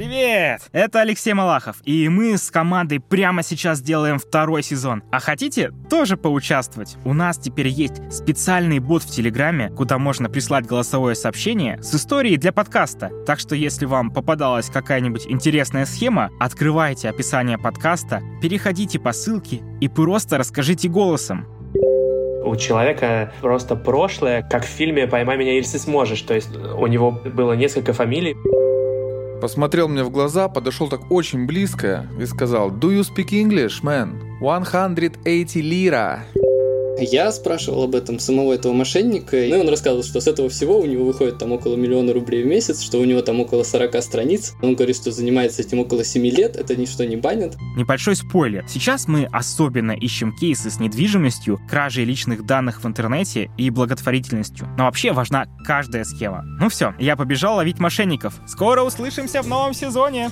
Привет! Это Алексей Малахов, и мы с командой прямо сейчас делаем второй сезон. А хотите тоже поучаствовать? У нас теперь есть специальный бот в Телеграме, куда можно прислать голосовое сообщение с историей для подкаста. Так что если вам попадалась какая-нибудь интересная схема, открывайте описание подкаста, переходите по ссылке и просто расскажите голосом. У человека просто прошлое, как в фильме «Поймай меня, если сможешь». То есть у него было несколько фамилий. Посмотрел мне в глаза, подошел так очень близко и сказал «Do you speak English, man? 180 лира». Я спрашивал об этом самого этого мошенника, ну и он рассказывал, что с этого всего у него выходит там около миллиона рублей в месяц, что у него там около 40 страниц. Он говорит, что занимается этим около 7 лет, это ничто не банит. Небольшой спойлер. Сейчас мы особенно ищем кейсы с недвижимостью, кражей личных данных в интернете и благотворительностью. Но вообще важна каждая схема. Ну все, я побежал ловить мошенников. Скоро услышимся в новом сезоне.